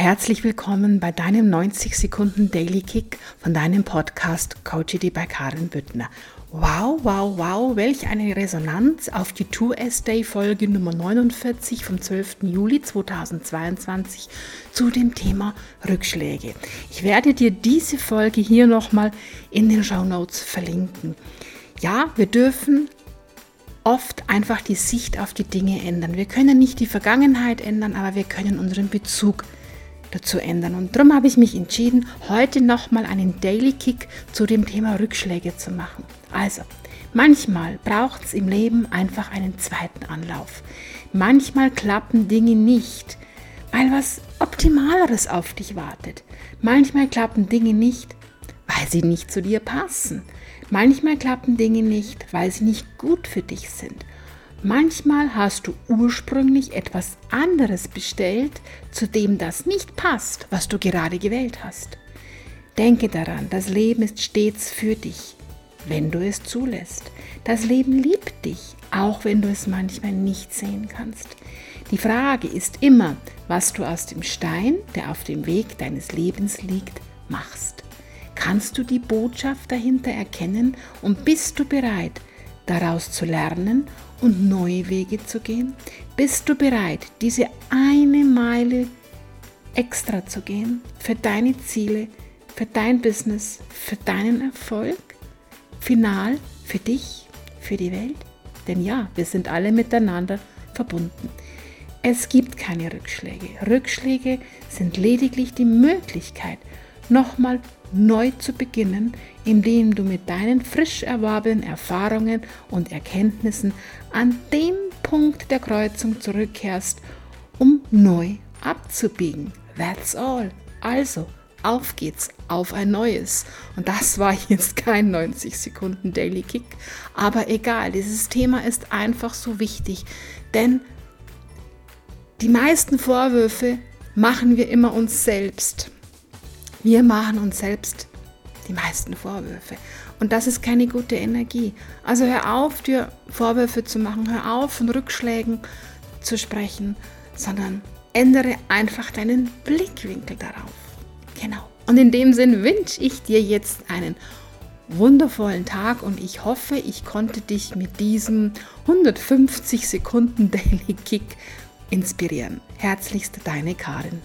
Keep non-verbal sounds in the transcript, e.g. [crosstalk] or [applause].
Herzlich willkommen bei deinem 90 Sekunden Daily Kick von deinem Podcast Coachity bei Karin Büttner. Wow, wow, wow, welch eine Resonanz auf die 2S Day Folge Nummer 49 vom 12. Juli 2022 zu dem Thema Rückschläge. Ich werde dir diese Folge hier nochmal in den Show Notes verlinken. Ja, wir dürfen oft einfach die Sicht auf die Dinge ändern. Wir können nicht die Vergangenheit ändern, aber wir können unseren Bezug ändern dazu ändern. Und darum habe ich mich entschieden, heute nochmal einen Daily Kick zu dem Thema Rückschläge zu machen. Also, manchmal braucht es im Leben einfach einen zweiten Anlauf. Manchmal klappen Dinge nicht, weil was Optimaleres auf dich wartet. Manchmal klappen Dinge nicht, weil sie nicht zu dir passen. Manchmal klappen Dinge nicht, weil sie nicht gut für dich sind. Manchmal hast du ursprünglich etwas anderes bestellt, zu dem das nicht passt, was du gerade gewählt hast. Denke daran, das Leben ist stets für dich, wenn du es zulässt. Das Leben liebt dich, auch wenn du es manchmal nicht sehen kannst. Die Frage ist immer, was du aus dem Stein, der auf dem Weg deines Lebens liegt, machst. Kannst du die Botschaft dahinter erkennen und bist du bereit, daraus zu lernen und neue Wege zu gehen? Bist du bereit, diese eine Meile extra zu gehen für deine Ziele, für dein Business, für deinen Erfolg? Final für dich, für die Welt? Denn ja, wir sind alle miteinander verbunden. Es gibt keine Rückschläge. Rückschläge sind lediglich die Möglichkeit, nochmal neu zu beginnen, indem du mit deinen frisch erworbenen Erfahrungen und Erkenntnissen an den Punkt der Kreuzung zurückkehrst, um neu abzubiegen. That's all. Also, auf geht's, auf ein neues. Und das war jetzt kein 90 Sekunden Daily Kick, aber egal, dieses Thema ist einfach so wichtig, denn die meisten Vorwürfe machen wir immer uns selbst. Wir machen uns selbst die meisten Vorwürfe. Und das ist keine gute Energie. Also hör auf, dir Vorwürfe zu machen, hör auf, von Rückschlägen zu sprechen, sondern ändere einfach deinen Blickwinkel darauf. Genau. Und in dem Sinn wünsche ich dir jetzt einen wundervollen Tag und ich hoffe, ich konnte dich mit diesem 150 Sekunden [laughs] Daily Kick inspirieren. Herzlichst deine Karin.